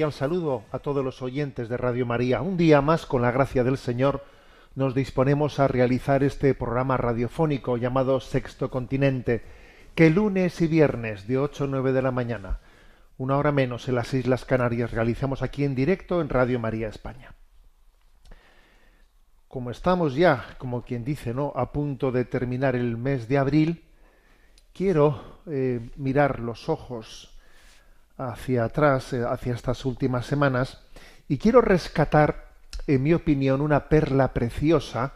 Cordial saludo a todos los oyentes de Radio María. Un día más, con la gracia del Señor, nos disponemos a realizar este programa radiofónico llamado Sexto Continente, que lunes y viernes de 8 a 9 de la mañana, una hora menos en las Islas Canarias, realizamos aquí en directo en Radio María España. Como estamos ya, como quien dice, ¿no? a punto de terminar el mes de abril, quiero eh, mirar los ojos hacia atrás, eh, hacia estas últimas semanas, y quiero rescatar, en mi opinión, una perla preciosa,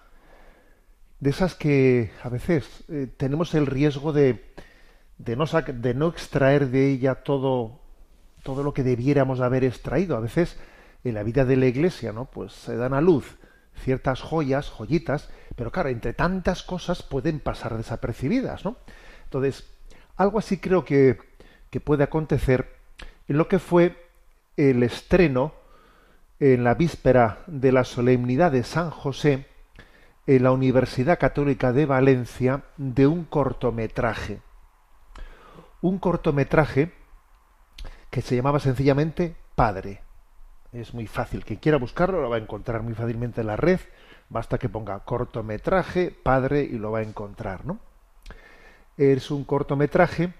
de esas que a veces eh, tenemos el riesgo de, de, no de no extraer de ella todo, todo lo que debiéramos haber extraído. A veces en la vida de la iglesia, ¿no? Pues se dan a luz ciertas joyas, joyitas, pero claro, entre tantas cosas pueden pasar desapercibidas, ¿no? Entonces, algo así creo que, que puede acontecer lo que fue el estreno en la víspera de la solemnidad de San José en la Universidad Católica de Valencia de un cortometraje. Un cortometraje que se llamaba sencillamente Padre. Es muy fácil, quien quiera buscarlo lo va a encontrar muy fácilmente en la red, basta que ponga cortometraje Padre y lo va a encontrar, ¿no? Es un cortometraje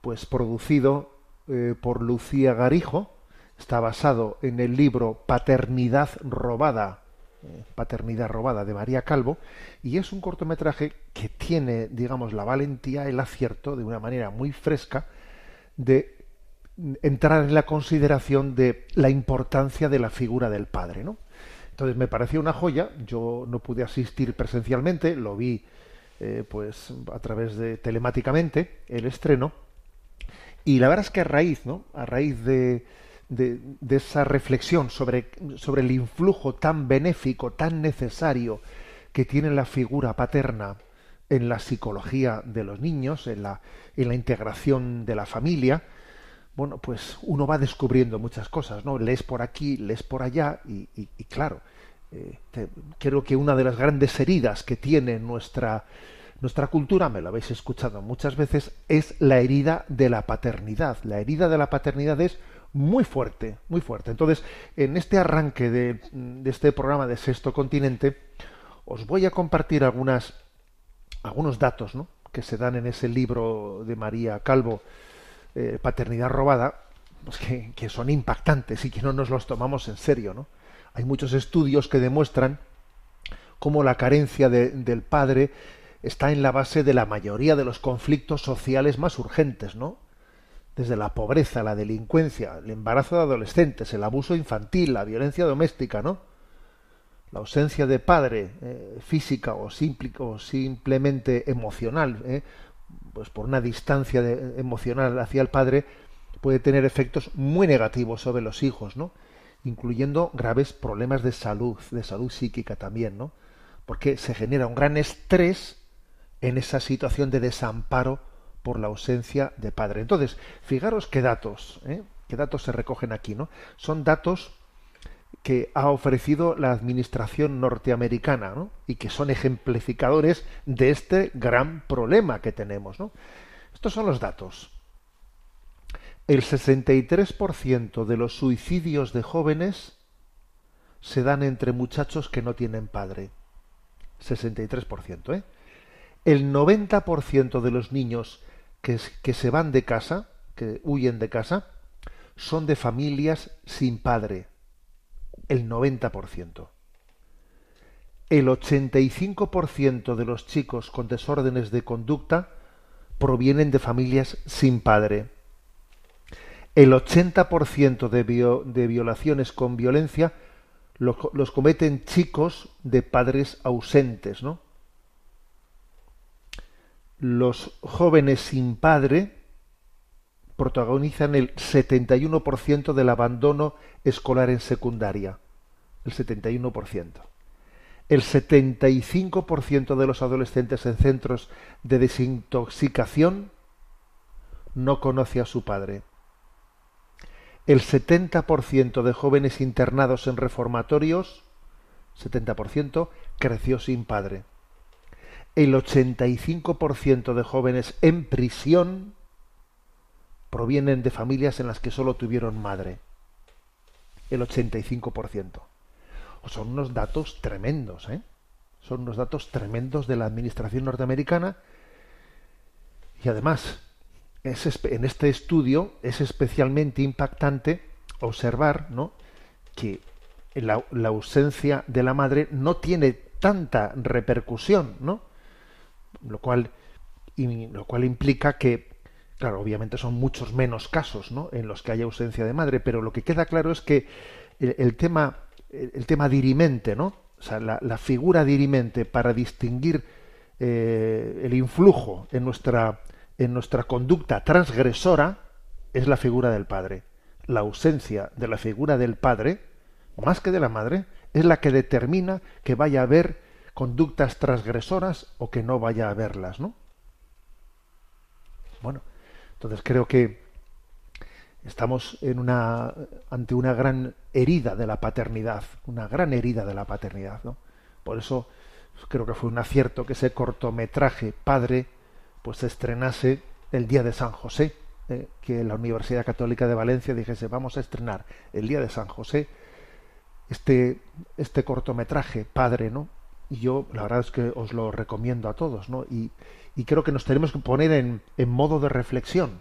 pues producido eh, por Lucía Garijo, está basado en el libro Paternidad robada, eh, Paternidad robada de María Calvo, y es un cortometraje que tiene, digamos, la valentía, el acierto, de una manera muy fresca, de entrar en la consideración de la importancia de la figura del padre, ¿no? Entonces me pareció una joya, yo no pude asistir presencialmente, lo vi eh, pues a través de telemáticamente el estreno, y la verdad es que a raíz, ¿no? A raíz de, de, esa reflexión sobre, sobre el influjo tan benéfico, tan necesario que tiene la figura paterna en la psicología de los niños, en la, en la integración de la familia, bueno, pues uno va descubriendo muchas cosas, ¿no? Lees por aquí, lees por allá, y, claro, eh, creo que una de las grandes heridas que tiene nuestra nuestra cultura, me lo habéis escuchado muchas veces, es la herida de la paternidad. La herida de la paternidad es muy fuerte, muy fuerte. Entonces, en este arranque de, este programa de Sexto Continente, os voy a compartir algunas, algunos datos ¿no? que se dan en ese libro de María Calvo, eh, Paternidad Robada, pues que, son impactantes y que no nos los tomamos en serio. ¿no? Hay muchos estudios que demuestran cómo la carencia de, del padre está en la base de la mayoría de los conflictos sociales más urgentes, ¿no? Desde la pobreza, la delincuencia, el embarazo de adolescentes, el abuso infantil, la violencia doméstica, ¿no? La ausencia de padre eh, física o, simple, o, simplemente emocional, ¿eh? pues por una distancia emocional hacia el padre, puede tener efectos muy negativos sobre los hijos, ¿no? Incluyendo graves problemas de salud, de salud psíquica también, ¿no? Porque se genera un gran estrés en esa situación de desamparo por la ausencia de padre. Entonces, fijaros qué datos, ¿eh? qué datos se recogen aquí, ¿no? Son datos que ha ofrecido la administración norteamericana ¿no? y que son ejemplificadores de este gran problema que tenemos. ¿no? Estos son los datos. El 63% de los suicidios de jóvenes se dan entre muchachos que no tienen padre. 63%, ¿eh? El 90% de los niños que, se van de casa, que huyen de casa, son de familias sin padre. El 90%. El 85% de los chicos con desórdenes de conducta provienen de familias sin padre. El 80% de, de violaciones con violencia los, cometen chicos de padres ausentes, ¿no? Los jóvenes sin padre protagonizan el 71% del abandono escolar en secundaria. El 71%. El 75% de los adolescentes en centros de desintoxicación no conoce a su padre el 70% de jóvenes internados en reformatorios, 70%, creció sin padre. El 85% de jóvenes en prisión provienen de familias en las que solo tuvieron madre. El 85%. Son unos datos tremendos, ¿eh? Son unos datos tremendos de la administración norteamericana. Y además, en este estudio es especialmente impactante observar ¿no? que la, ausencia de la madre no tiene tanta repercusión, ¿no? Lo cual, lo cual implica que, claro, obviamente son muchos menos casos ¿no? en los que hay ausencia de madre, pero lo que queda claro es que el, tema, el, tema dirimente, ¿no? O sea, la, figura dirimente para distinguir eh, el influjo en nuestra en nuestra conducta transgresora es la figura del padre. La ausencia de la figura del padre, más que de la madre, es la que determina que vaya a haber conductas transgresoras o que no vaya a haberlas, ¿no? Bueno, entonces creo que estamos en una ante una gran herida de la paternidad, una gran herida de la paternidad, ¿no? Por eso creo que fue un acierto que ese cortometraje Padre pues se estrenase el día de San José, eh, que la Universidad Católica de Valencia dijese vamos a estrenar el día de San José este, este cortometraje, Padre, ¿no? Y yo la verdad es que os lo recomiendo a todos, ¿no? Y, y creo que nos tenemos que poner en, en modo de reflexión.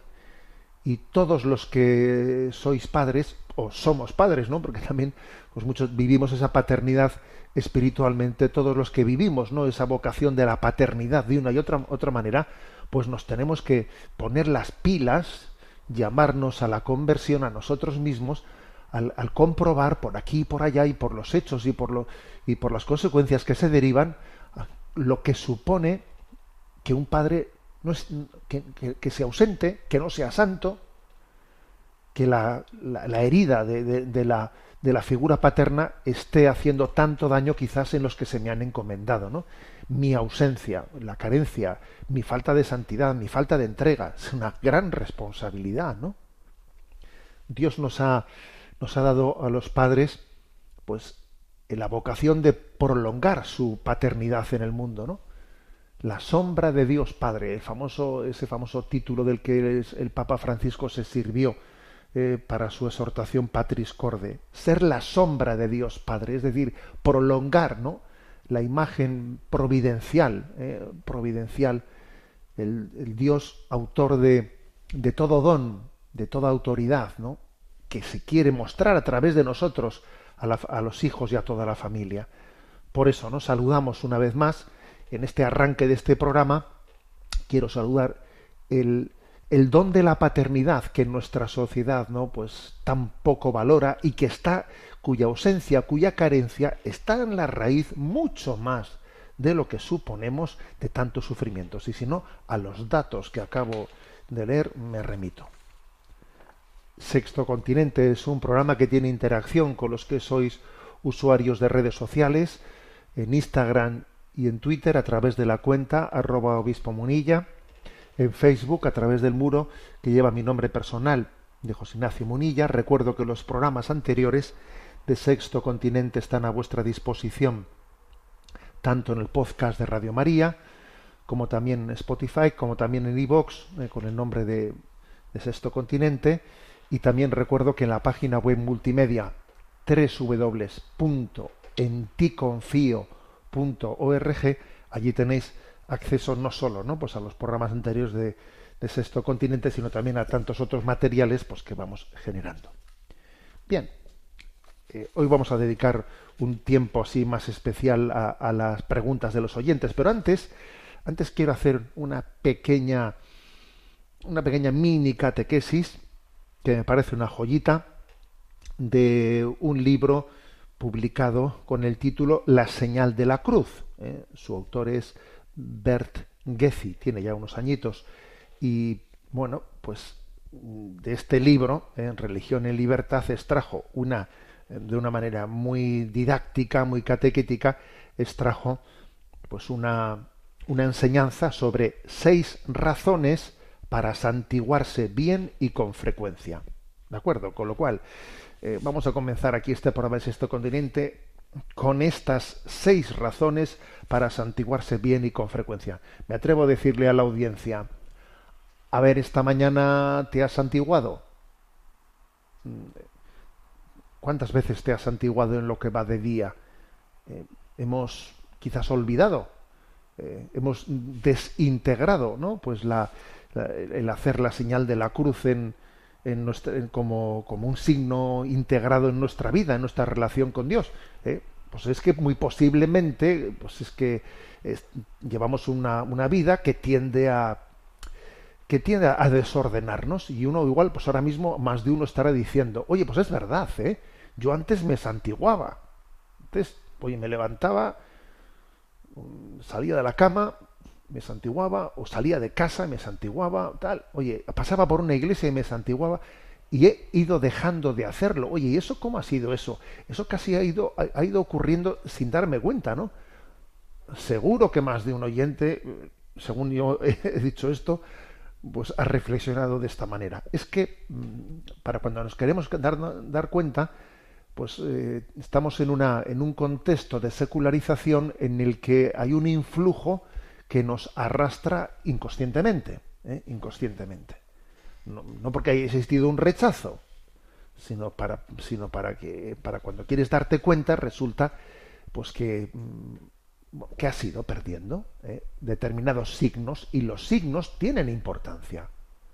Y todos los que sois padres, o somos padres, ¿no? Porque también, pues muchos vivimos esa paternidad espiritualmente todos los que vivimos no esa vocación de la paternidad de una y otra otra manera pues nos tenemos que poner las pilas llamarnos a la conversión a nosotros mismos al, comprobar por aquí y por allá y por los hechos y por lo, y por las consecuencias que se derivan lo que supone que un padre no es, que, que, sea ausente que no sea santo que la, la, herida de, de la de la figura paterna esté haciendo tanto daño quizás en los que se me han encomendado, ¿no? Mi ausencia, la carencia, mi falta de santidad, mi falta de entrega, es una gran responsabilidad, ¿no? Dios nos ha, nos ha dado a los padres, pues, la vocación de prolongar su paternidad en el mundo, ¿no? La sombra de Dios Padre, el famoso, ese famoso título del que el Papa Francisco se sirvió eh, para su exhortación Patris Corde, ser la sombra de Dios Padre, es decir, prolongar ¿no? la imagen providencial, eh, providencial, el, Dios autor de, de, todo don, de toda autoridad, ¿no? Que se quiere mostrar a través de nosotros a, a los hijos y a toda la familia. Por eso nos saludamos una vez más en este arranque de este programa. Quiero saludar el, el don de la paternidad que nuestra sociedad no pues tan poco valora y que está cuya ausencia, cuya carencia está en la raíz mucho más de lo que suponemos de tantos sufrimientos. Y si no, a los datos que acabo de leer me remito. Sexto Continente es un programa que tiene interacción con los que sois usuarios de redes sociales, en Instagram y en Twitter a través de la cuenta arroba obispo munilla en Facebook a través del muro que lleva mi nombre personal de José Ignacio Munilla. Recuerdo que los programas anteriores de Sexto Continente están a vuestra disposición, tanto en el podcast de Radio María, como también en Spotify, como también en iVoox, eh, con el nombre de, de Sexto Continente. Y también recuerdo que en la página web multimedia www.enticonfio.org allí tenéis acceso no solo ¿no? Pues a los programas anteriores de, Sexto Continente, sino también a tantos otros materiales pues, que vamos generando. Bien, eh, hoy vamos a dedicar un tiempo así más especial a, las preguntas de los oyentes, pero antes, antes quiero hacer una pequeña, una pequeña mini catequesis que me parece una joyita de un libro publicado con el título La señal de la cruz. ¿eh? Su autor es Bert Gethy, tiene ya unos añitos. Y bueno, pues de este libro, en Religión y Libertad, extrajo una, de una manera muy didáctica, muy catequética, extrajo pues una, una enseñanza sobre seis razones para santiguarse bien y con frecuencia. ¿De acuerdo? Con lo cual, eh, vamos a comenzar aquí este programa de Sexto Continente con estas seis razones para santiguarse bien y con frecuencia. Me atrevo a decirle a la audiencia, a ver, esta mañana te has santiguado. ¿Cuántas veces te has santiguado en lo que va de día? Eh, hemos quizás olvidado, eh, hemos desintegrado, ¿no? Pues la, el hacer la señal de la cruz en, en como, como, un signo integrado en nuestra vida, en nuestra relación con Dios. ¿eh? Pues es que muy posiblemente, pues es que llevamos una, una, vida que tiende a que tiende a desordenarnos y uno igual, pues ahora mismo más de uno estará diciendo, oye, pues es verdad, ¿eh? Yo antes me santiguaba. Antes, oye, me levantaba, salía de la cama, me santiguaba, o salía de casa, me santiguaba, tal. Oye, pasaba por una iglesia y me santiguaba, y he ido dejando de hacerlo. Oye, ¿y eso cómo ha sido eso? Eso casi ha ido, ha, ido ocurriendo sin darme cuenta, ¿no? Seguro que más de un oyente, según yo he dicho esto, pues ha reflexionado de esta manera. Es que mm, para cuando nos queremos dar, dar cuenta, pues eh, estamos en, una, en un contexto de secularización en el que hay un influjo que nos arrastra inconscientemente, ¿eh? inconscientemente. No, porque haya existido un rechazo, sino para, sino para que para cuando quieres darte cuenta resulta pues que mm, que has ido perdiendo ¿eh? determinados signos y los signos tienen importancia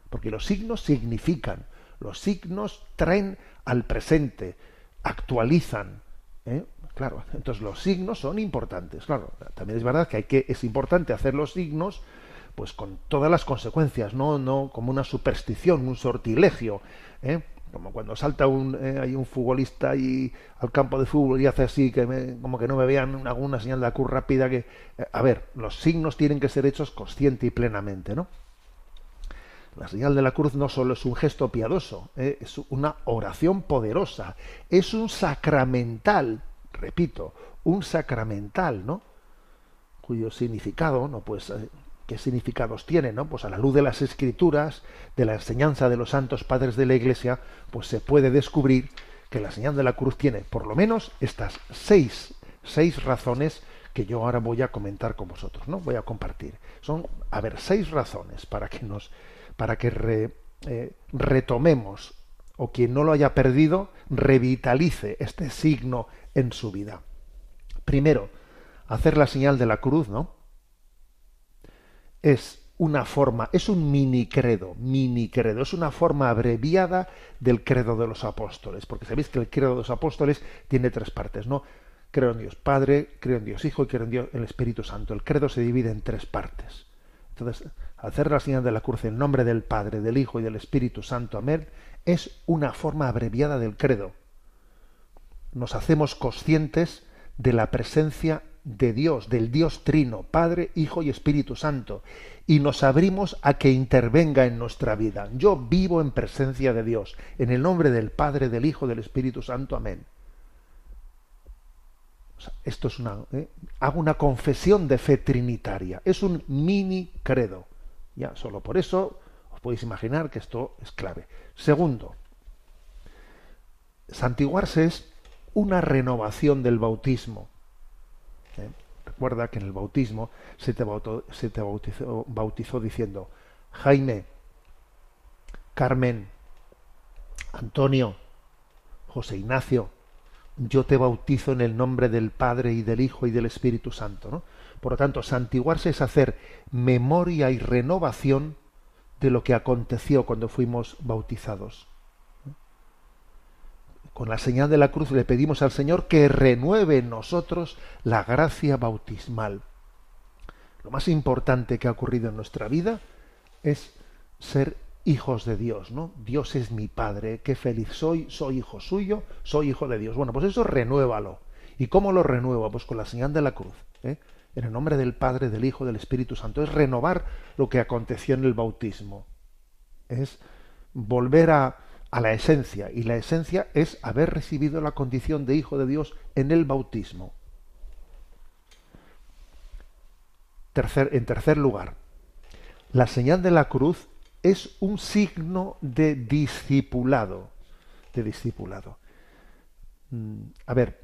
porque los signos significan los signos traen al presente actualizan ¿eh? Claro, entonces los signos son importantes. Claro, también es verdad que hay que es importante hacer los signos pues con todas las consecuencias, no no como una superstición, un sortilegio, ¿eh? como cuando salta un eh, hay un futbolista y al campo de fútbol y hace así que como que no me vean alguna señal de cruz rápida que eh, a ver, los signos tienen que ser hechos consciente y plenamente, ¿no? La señal de la cruz no solo es un gesto piadoso, es una oración poderosa, es un sacramental repito, un sacramental, ¿no? Cuyo significado, ¿no? Pues, eh, ¿qué significados tiene, no? Pues a la luz de las escrituras, de la enseñanza de los santos padres de la Iglesia, pues se puede descubrir que la señal de la cruz tiene por lo menos estas seis, seis razones que yo ahora voy a comentar con vosotros, ¿no? Voy a compartir. Son, a ver, seis razones para que nos, para que eh, retomemos o quien no lo haya perdido revitalice este signo en su vida. Primero, hacer la señal de la cruz, ¿no? Es una forma, es un mini credo, mini credo, es una forma abreviada del credo de los apóstoles, porque sabéis que el credo de los apóstoles tiene tres partes, ¿no? Creo en Dios Padre, creo en Dios Hijo y creo en Dios el Espíritu Santo. El credo se divide en tres partes. Entonces, hacer la señal de la cruz en nombre del Padre, del Hijo y del Espíritu Santo, amén, es una forma abreviada del credo nos hacemos conscientes de la presencia de Dios, del Dios Trino, Padre, Hijo y Espíritu Santo, y nos abrimos a que intervenga en nuestra vida. Yo vivo en presencia de Dios, en el nombre del Padre, del Hijo, del Espíritu Santo. Amén. esto es una. ¿eh? Hago una confesión de fe trinitaria. Es un mini credo. Ya, solo por eso os podéis imaginar que esto es clave. Segundo, santiguarse es una renovación del bautismo. ¿Eh? Recuerda que en el bautismo se te, bautizó, bautizó diciendo, Jaime, Carmen, Antonio, José Ignacio, yo te bautizo en el nombre del Padre y del Hijo y del Espíritu Santo. ¿no? Por lo tanto, santiguarse es hacer memoria y renovación de lo que aconteció cuando fuimos bautizados con la señal de la cruz le pedimos al Señor que renueve en nosotros la gracia bautismal. Lo más importante que ha ocurrido en nuestra vida es ser hijos de Dios, ¿no? Dios es mi Padre, qué feliz soy, soy hijo suyo, soy hijo de Dios. Bueno, pues eso renuévalo. ¿Y cómo lo renueva? Pues con la señal de la cruz. ¿eh? En el nombre del Padre, del Hijo, del Espíritu Santo. Es renovar lo que aconteció en el bautismo. Es volver a, a la esencia. Y la esencia es haber recibido la condición de hijo de Dios en el bautismo. Tercer, en tercer lugar, la señal de la cruz es un signo de discipulado. De discipulado. Mm, a ver,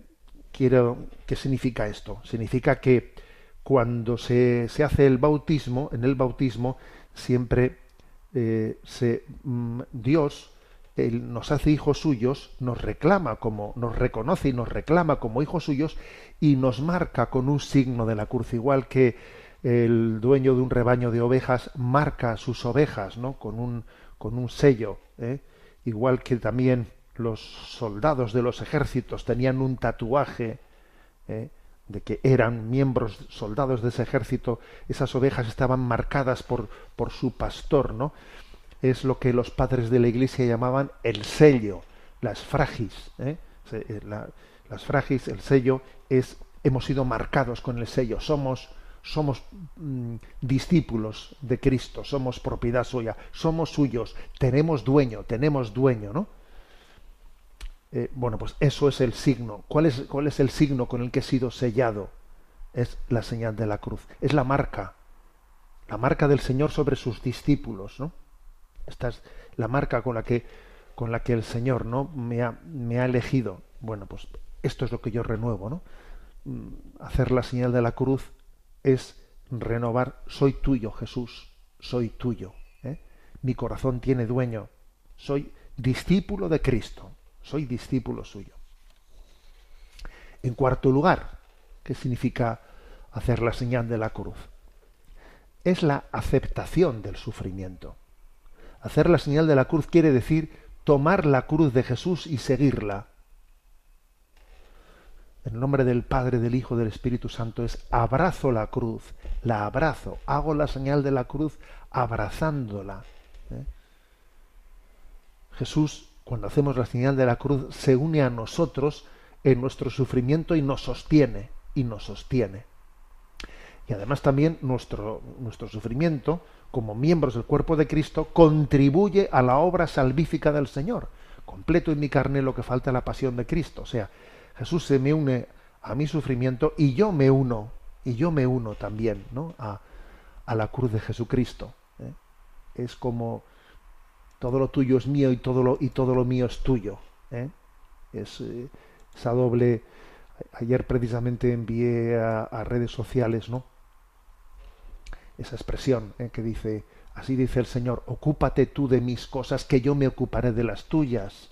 quiero. ¿Qué significa esto? Significa que cuando se, se hace el bautismo, en el bautismo, siempre eh, se, mm, Dios él nos hace hijos suyos, nos reclama como, nos reconoce y nos reclama como hijos suyos y nos marca con un signo de la cruz, igual que el dueño de un rebaño de ovejas marca sus ovejas, ¿no? Con un, con un sello, ¿eh? igual que también los soldados de los ejércitos tenían un tatuaje ¿eh? de que eran miembros soldados de ese ejército, esas ovejas estaban marcadas por, por su pastor, ¿no? Es lo que los padres de la Iglesia llamaban el sello, las fragis, ¿eh? eh las fragis, el sello es hemos sido marcados con el sello, somos somos mm, discípulos de Cristo, somos propiedad suya, somos suyos, tenemos dueño, tenemos dueño, ¿no? Eh, bueno, pues eso es el signo. ¿Cuál es, ¿Cuál es el signo con el que he sido sellado? Es la señal de la cruz, es la marca, la marca del Señor sobre sus discípulos, ¿no? Esta es la marca con la que, con la que el Señor ¿no? me, ha, me ha elegido. Bueno, pues esto es lo que yo renuevo, ¿no? Mm, hacer la señal de la cruz es renovar, soy tuyo, Jesús, soy tuyo. ¿eh? Mi corazón tiene dueño, soy discípulo de Cristo, soy discípulo suyo. En cuarto lugar, ¿qué significa hacer la señal de la cruz? Es la aceptación del sufrimiento. Hacer la señal de la cruz quiere decir tomar la cruz de Jesús y seguirla. En nombre del Padre, del Hijo, del Espíritu Santo es abrazo la cruz, la abrazo, hago la señal de la cruz abrazándola. ¿eh? Jesús, cuando hacemos la señal de la cruz, se une a nosotros en nuestro sufrimiento y nos sostiene, y nos sostiene. Y además también nuestro, nuestro sufrimiento, como miembros del cuerpo de Cristo, contribuye a la obra salvífica del Señor. Completo en mi carne lo que falta la pasión de Cristo. O sea, Jesús se me une a mi sufrimiento y yo me uno, y yo me uno también ¿no? a, a la cruz de Jesucristo. ¿eh? Es como todo lo tuyo es mío y todo lo, y todo lo mío es tuyo. ¿eh? Es eh, esa doble. Ayer precisamente envié a, a, redes sociales, ¿no? Esa expresión que dice, así dice el Señor, ocúpate tú de mis cosas, que yo me ocuparé de las tuyas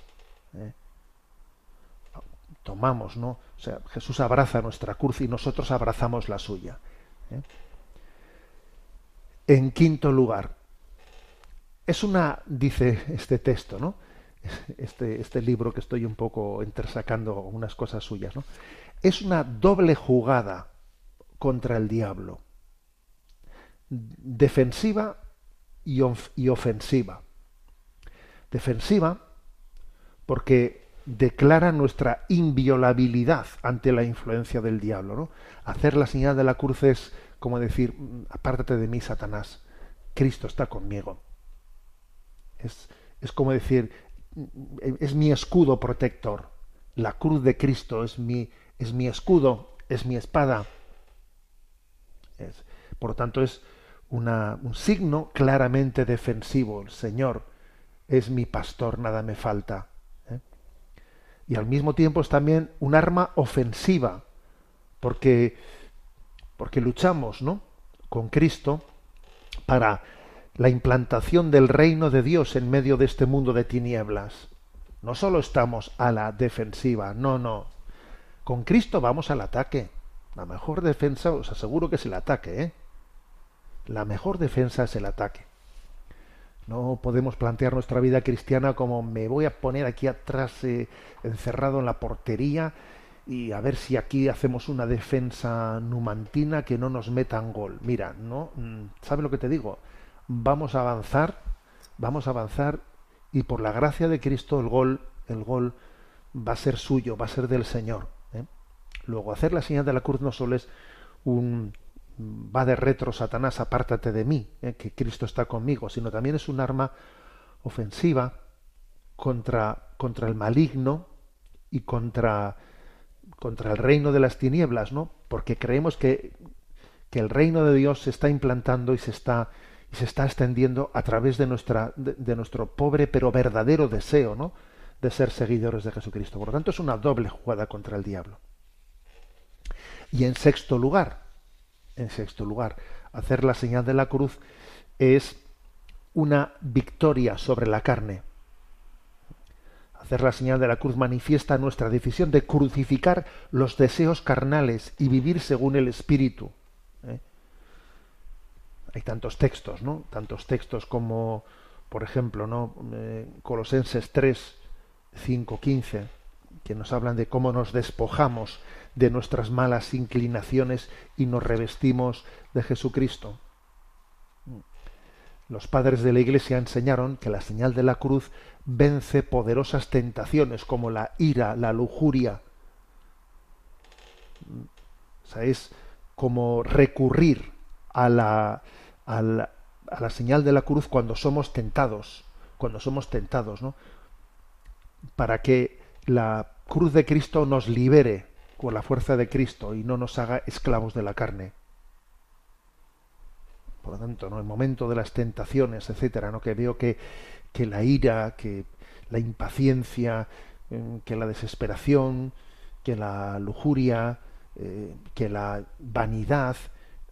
tomamos, ¿no? O sea, Jesús abraza nuestra cruz y nosotros abrazamos la suya. ¿eh? En quinto lugar, es una, dice este texto, ¿no? Este, este libro que estoy un poco intersacando unas cosas suyas, ¿no? Es una doble jugada contra el diablo. Defensiva y, y ofensiva. Defensiva porque declara nuestra inviolabilidad ante la influencia del diablo. ¿no? Hacer la señal de la cruz es como decir, mm, apártate de mí, Satanás, Cristo está conmigo. Es, es como decir, mm, es mi escudo protector. La cruz de Cristo es mi, es mi escudo, es mi espada. Es, por lo tanto, es un signo claramente defensivo. El Señor es mi pastor, nada me falta y al mismo tiempo es también un arma ofensiva, porque, porque luchamos ¿no? con Cristo para la implantación del reino de Dios en medio de este mundo de tinieblas. No solo estamos a la defensiva, no, no. Con Cristo vamos al ataque. La mejor defensa, os aseguro que es el ataque, ¿eh? La mejor defensa es el ataque. No podemos plantear nuestra vida cristiana como me voy a poner aquí atrás eh, encerrado en la portería y a ver si aquí hacemos una defensa numantina que no nos metan gol. Mira, no, mm, ¿sabe lo que te digo? Vamos a avanzar vamos a avanzar y por la gracia de Cristo el gol, el gol va a ser suyo, va a ser del Señor. ¿eh? Luego, hacer la señal de la cruz no solo es un va de retro, Satanás, apártate de mí, ¿eh? que Cristo está conmigo, sino también es un arma ofensiva contra, contra el maligno y contra, contra el reino de las tinieblas, ¿no? Porque creemos que, que el reino de Dios se está implantando y se está y se está extendiendo a través de nuestra de, nuestro pobre pero verdadero deseo, ¿no? de ser seguidores de Jesucristo. Por lo tanto, es una doble jugada contra el diablo. Y en sexto lugar, en sexto lugar, hacer la señal de la cruz es una victoria sobre la carne. Hacer la señal de la cruz manifiesta nuestra decisión de crucificar los deseos carnales y vivir según el Espíritu. ¿eh? Hay tantos textos, ¿no? Tantos textos como, por ejemplo, ¿no? Eh, Colosenses 3, 5, 15, que nos hablan de cómo nos despojamos de nuestras malas inclinaciones y nos revestimos de Jesucristo. Los padres de la Iglesia enseñaron que la señal de la cruz vence poderosas tentaciones como la ira, la lujuria. O sea, es como recurrir a la, a la, a la señal de la cruz cuando somos tentados, cuando somos tentados, ¿no? Para que la cruz de Cristo nos libere con la fuerza de Cristo y no nos haga esclavos de la carne. Por lo tanto, ¿no? el momento de las tentaciones, etcétera, ¿no? que veo que, que la ira, que la impaciencia, eh, que la desesperación, que la lujuria, eh, que la vanidad,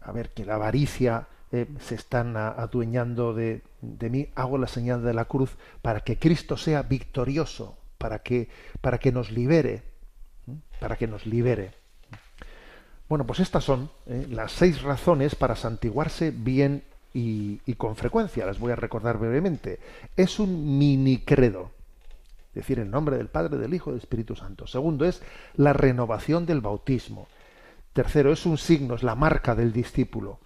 a ver, que la avaricia eh, se están adueñando de, de mí, hago la señal de la cruz para que Cristo sea victorioso, para que, para que nos libere para que nos libere. Bueno, pues estas son eh, las seis razones para santiguarse bien y, con frecuencia. Las voy a recordar brevemente. Es un mini credo. Decir el nombre del Padre, del Hijo y del Espíritu Santo. Segundo es la renovación del bautismo. Tercero es un signo, es la marca del discípulo.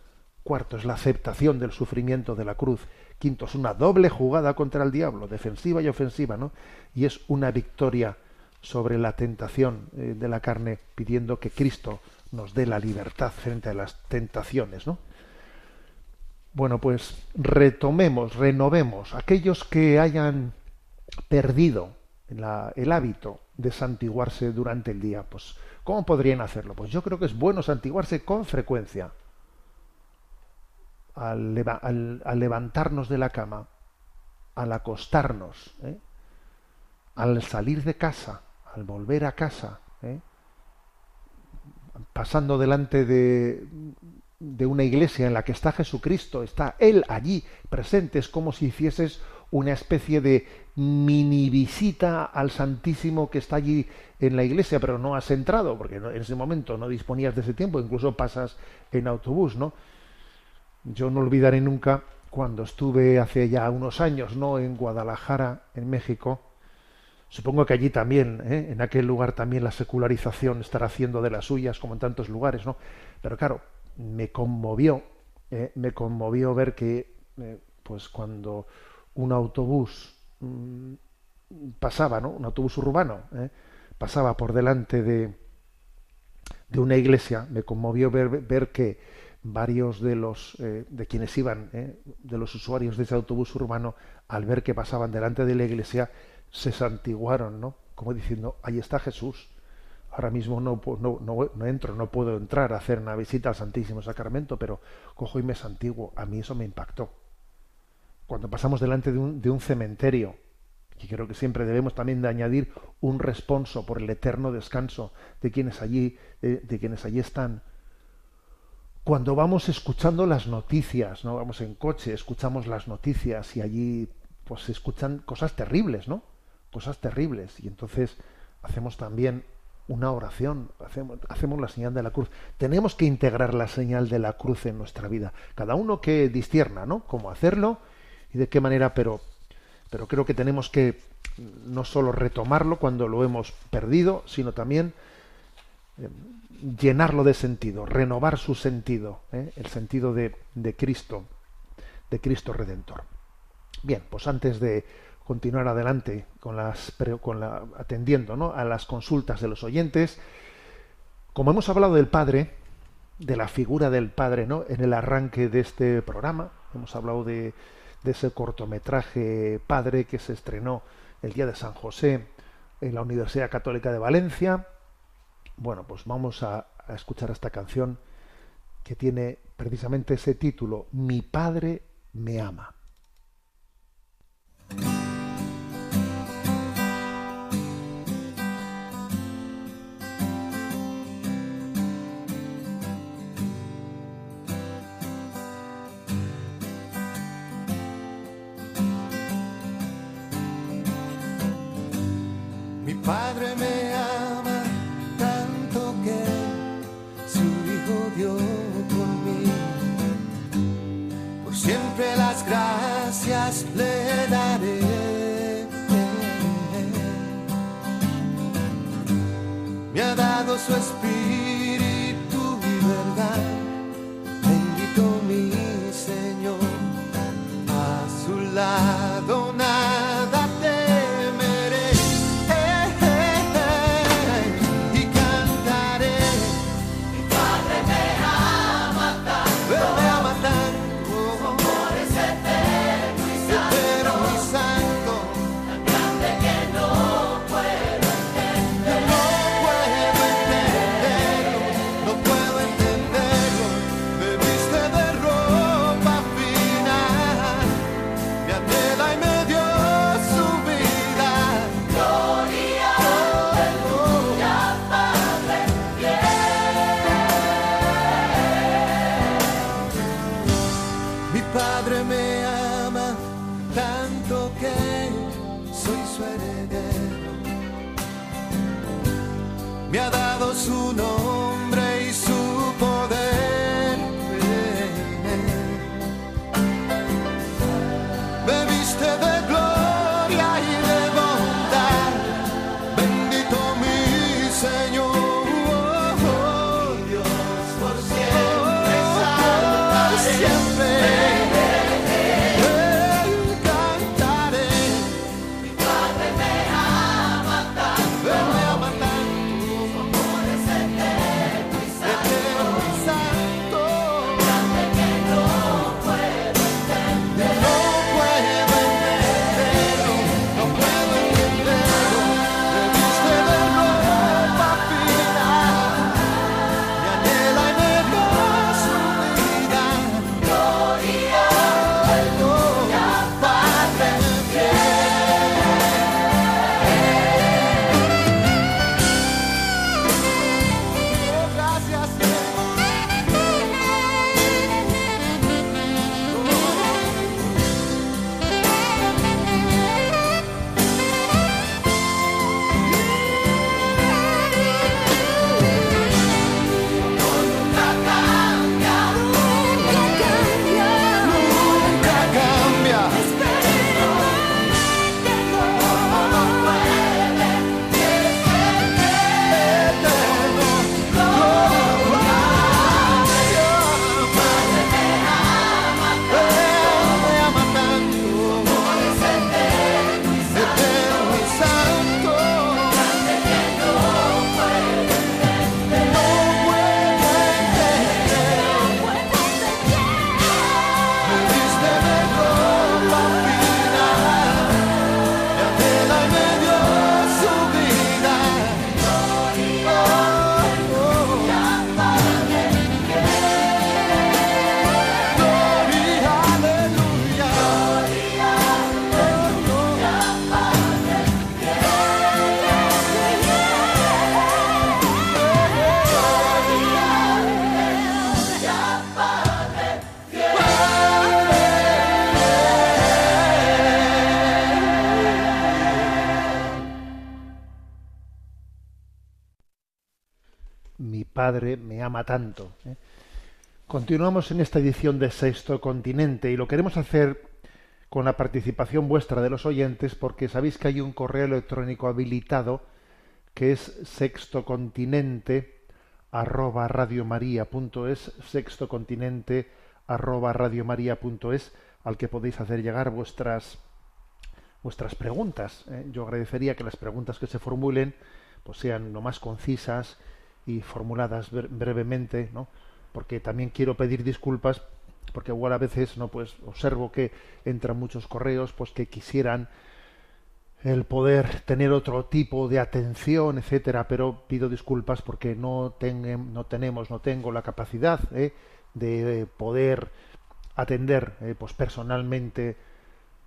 Cuarto es la aceptación del sufrimiento de la cruz. Quinto es una doble jugada contra el diablo, defensiva y ofensiva, ¿no? Y es una victoria sobre la tentación eh, de la carne, pidiendo que Cristo nos dé la libertad frente a las tentaciones, ¿no? Bueno, pues retomemos, renovemos aquellos que hayan perdido el hábito de santiguarse durante el día. Pues, ¿cómo podrían hacerlo? Pues yo creo que es bueno santiguarse con frecuencia. Al, levantarnos de la cama, al acostarnos, ¿eh? al salir de casa, al volver a casa, ¿eh? pasando delante de, de, una iglesia en la que está Jesucristo, está Él allí presente, es como si hicieses una especie de mini visita al Santísimo que está allí en la iglesia, pero no has entrado, porque en ese momento no disponías de ese tiempo, incluso pasas en autobús, ¿no? Yo no olvidaré nunca cuando estuve hace ya unos años, ¿no? En Guadalajara, en México, Supongo que allí también, ¿eh? en aquel lugar también la secularización estará haciendo de las suyas, como en tantos lugares, ¿no? Pero claro, me conmovió, ¿eh? me conmovió ver que, eh, pues cuando un autobús mm, pasaba, ¿no? Un autobús urbano, pasaba por delante de, de una iglesia, me conmovió ver, ver que varios de los de quienes iban, de los usuarios de ese autobús urbano, al ver que pasaban delante de la iglesia, se santiguaron, ¿no? Como diciendo, ahí está Jesús. Ahora mismo no, no, no, entro, no puedo entrar a hacer una visita al Santísimo Sacramento, pero cojo y me santiguo. A mí eso me impactó. Cuando pasamos delante de un, de un cementerio, y creo que siempre debemos también de añadir un responso por el eterno descanso de quienes allí, de, de quienes allí están. Cuando vamos escuchando las noticias, ¿no? Vamos en coche, escuchamos las noticias y allí pues se escuchan cosas terribles, ¿no? Cosas terribles. Y entonces hacemos también una oración, hacemos, hacemos la señal de la cruz. Tenemos que integrar la señal de la cruz en nuestra vida. Cada uno que discierna, ¿no? Cómo hacerlo y de qué manera, pero, pero creo que tenemos que no solo retomarlo cuando lo hemos perdido, sino también eh, llenarlo de sentido, renovar su sentido, ¿eh? el sentido de, de Cristo, de Cristo Redentor. Bien, pues antes de continuar adelante con las con atendiendo ¿no? a las consultas de los oyentes, como hemos hablado del Padre, de la figura del Padre, ¿no? En el arranque de este programa, hemos hablado de, ese cortometraje Padre que se estrenó el día de San José en la Universidad Católica de Valencia. Bueno, pues vamos a escuchar esta canción que tiene precisamente ese título, Mi Padre me ama. Ha tanto. ¿eh? Continuamos en esta edición de Sexto Continente y lo queremos hacer con la participación vuestra de los oyentes porque sabéis que hay un correo electrónico habilitado que es sextocontinente arroba radiomaria.es sextocontinente arroba radiomaria.es al que podéis hacer llegar vuestras vuestras preguntas. ¿eh? Yo agradecería que las preguntas que se formulen pues sean lo más concisas y formuladas brevemente, ¿no? Porque también quiero pedir disculpas porque igual a veces no pues observo que entran muchos correos pues que quisieran el poder tener otro tipo de atención, etcétera, pero pido disculpas porque no, no tenemos, no tengo la capacidad ¿eh? de poder atender eh, pues personalmente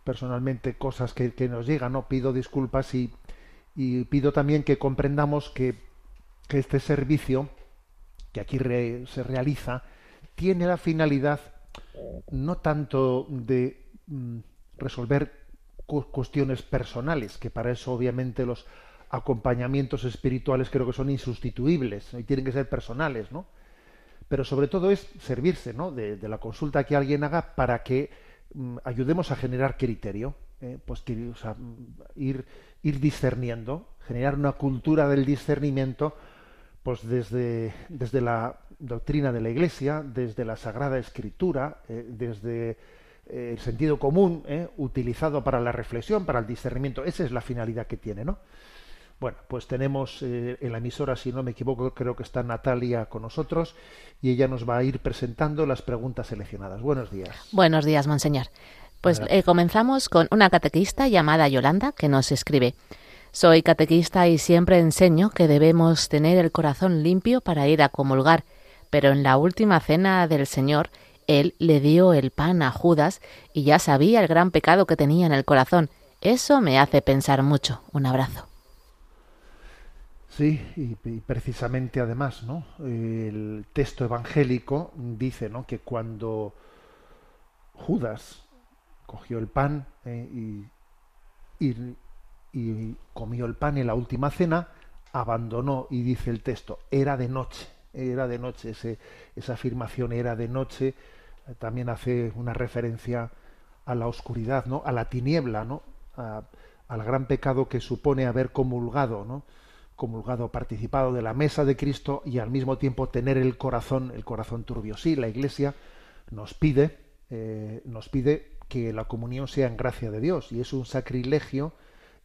personalmente cosas que, nos llegan, no pido disculpas y pido también que comprendamos que, que este servicio que aquí se realiza tiene la finalidad no tanto de mm, resolver cuestiones personales, que para eso obviamente los acompañamientos espirituales creo que son insustituibles y tienen que ser personales, ¿no? Pero sobre todo es servirse, ¿no? De, la consulta que alguien haga para que mm, ayudemos a generar criterio, ¿eh? pues que, mm, ir, ir discerniendo, generar una cultura del discernimiento, pues desde, desde la doctrina de la Iglesia, desde la Sagrada Escritura, eh, desde eh, el sentido común eh, utilizado para la reflexión, para el discernimiento. Esa es la finalidad que tiene, ¿no? Bueno, pues tenemos en la emisora, si no me equivoco, creo que está Natalia con nosotros y ella nos va a ir presentando las preguntas seleccionadas. Buenos días. Buenos días, monseñor. Pues comenzamos con una catequista llamada Yolanda que nos escribe. Soy catequista y siempre enseño que debemos tener el corazón limpio para ir a comulgar pero en la última cena del Señor, Él le dio el pan a Judas y ya sabía el gran pecado que tenía en el corazón. Eso me hace pensar mucho. Un abrazo. Sí, y, precisamente además, ¿no? El texto evangélico dice, ¿no? Que cuando Judas cogió el pan eh, y, y comió el pan en la última cena, abandonó y dice el texto, era de noche era de noche, esa afirmación era de noche, también hace una referencia a la oscuridad, ¿no? a la tiniebla, ¿no? al gran pecado que supone haber comulgado, ¿no? comulgado, participado de la mesa de Cristo y al mismo tiempo tener el corazón, el corazón turbio. Sí, la Iglesia nos pide, eh, nos pide que la comunión sea en gracia de Dios y es un sacrilegio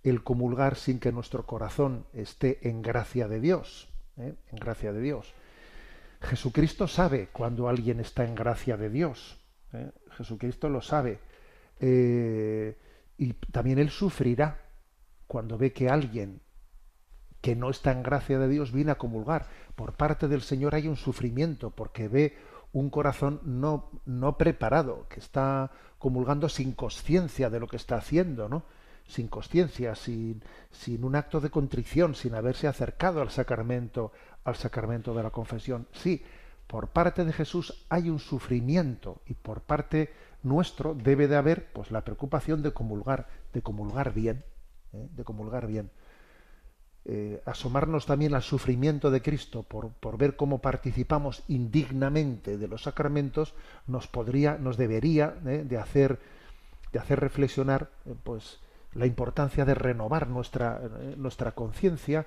el comulgar sin que nuestro corazón esté en gracia de Dios, ¿eh? en gracia de Dios. Jesucristo sabe cuando alguien está en gracia de Dios. ¿eh? Jesucristo lo sabe. Eh, y también Él sufrirá cuando ve que alguien que no está en gracia de Dios viene a comulgar. Por parte del Señor hay un sufrimiento porque ve un corazón no, no preparado, que está comulgando sin conciencia de lo que está haciendo, ¿no? Sin conciencia, sin, sin un acto de contrición, sin haberse acercado al sacramento, al sacramento de la confesión. Sí, por parte de Jesús hay un sufrimiento y por parte nuestro debe de haber pues la preocupación de comulgar, de comulgar bien, ¿eh? de comulgar bien. Eh, asomarnos también al sufrimiento de Cristo por, por, ver cómo participamos indignamente de los sacramentos nos podría, nos debería ¿eh? de hacer de hacer reflexionar pues la importancia de renovar nuestra, nuestra conciencia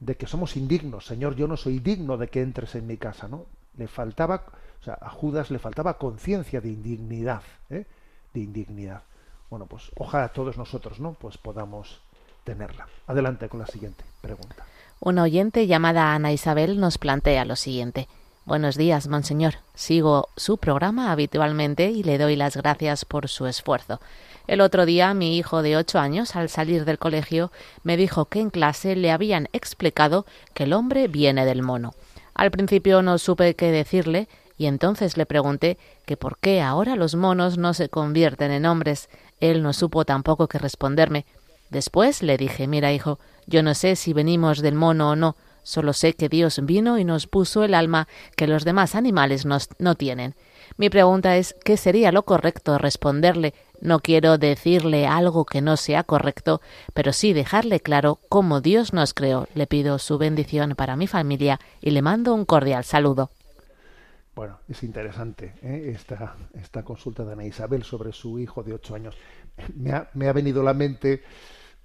de que somos indignos. Señor, yo no soy digno de que entres en mi casa, ¿no? Le faltaba, o sea, a Judas le faltaba conciencia de indignidad, ¿eh? de indignidad. Bueno, pues ojalá todos nosotros, ¿no? Pues podamos tenerla. Adelante con la siguiente pregunta. Una oyente llamada Ana Isabel nos plantea lo siguiente. Buenos días, monseñor. Sigo su programa habitualmente y le doy las gracias por su esfuerzo. El otro día mi hijo de ocho años, al salir del colegio, me dijo que en clase le habían explicado que el hombre viene del mono. Al principio no supe qué decirle y entonces le pregunté que por qué ahora los monos no se convierten en hombres. Él no supo tampoco qué responderme. Después le dije Mira, hijo, yo no sé si venimos del mono o no, solo sé que Dios vino y nos puso el alma que los demás animales no tienen. Mi pregunta es ¿qué sería lo correcto responderle no quiero decirle algo que no sea correcto, pero sí dejarle claro cómo Dios nos creó. Le pido su bendición para mi familia y le mando un cordial saludo. Bueno, es interesante ¿eh? esta, esta consulta de Ana Isabel sobre su hijo de ocho años. Me ha, me ha venido a la mente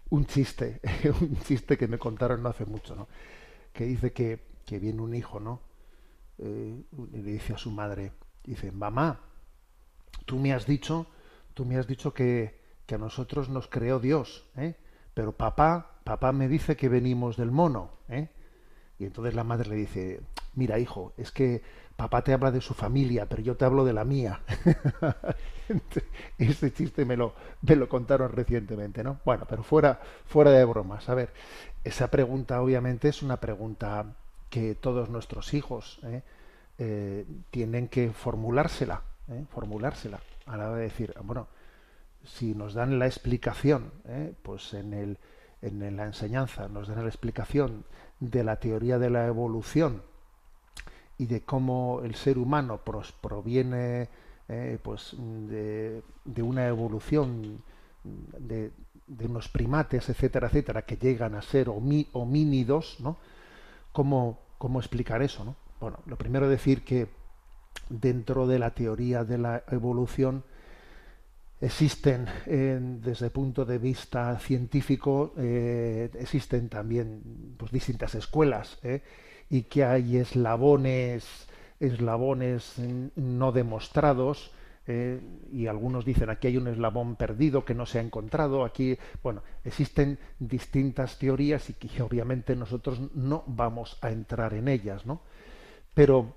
un chiste, un chiste que me contaron no hace mucho, ¿no? Que dice que, que viene un hijo, ¿no? Eh, le dice a su madre, dice, mamá, tú me has dicho tú me has dicho que, que a nosotros nos creó Dios, ¿eh? pero papá, papá me dice que venimos del mono, ¿eh? Y entonces la madre le dice, mira hijo, es que papá te habla de su familia, pero yo te hablo de la mía. Ese chiste me lo, me lo contaron recientemente, ¿no? Bueno, pero fuera, fuera de bromas. A ver, esa pregunta obviamente es una pregunta que todos nuestros hijos ¿eh? Eh, tienen que formulársela, ¿eh? formulársela a la hora de decir, bueno, si nos dan la explicación, pues en, el, en la enseñanza nos dan la explicación de la teoría de la evolución, y de cómo el ser humano proviene eh, pues de, una evolución de, unos primates, etcétera, etcétera, que llegan a ser homínidos, ¿no? ¿Cómo, ¿Cómo explicar eso? ¿no? Bueno, lo primero decir que dentro de la teoría de la evolución existen desde el punto de vista científico eh, existen también pues, distintas escuelas ¿eh? y que hay eslabones, eslabones no demostrados, eh, y algunos dicen aquí hay un eslabón perdido que no se ha encontrado, aquí, bueno, existen distintas teorías y que obviamente nosotros no vamos a entrar en ellas, ¿no? Pero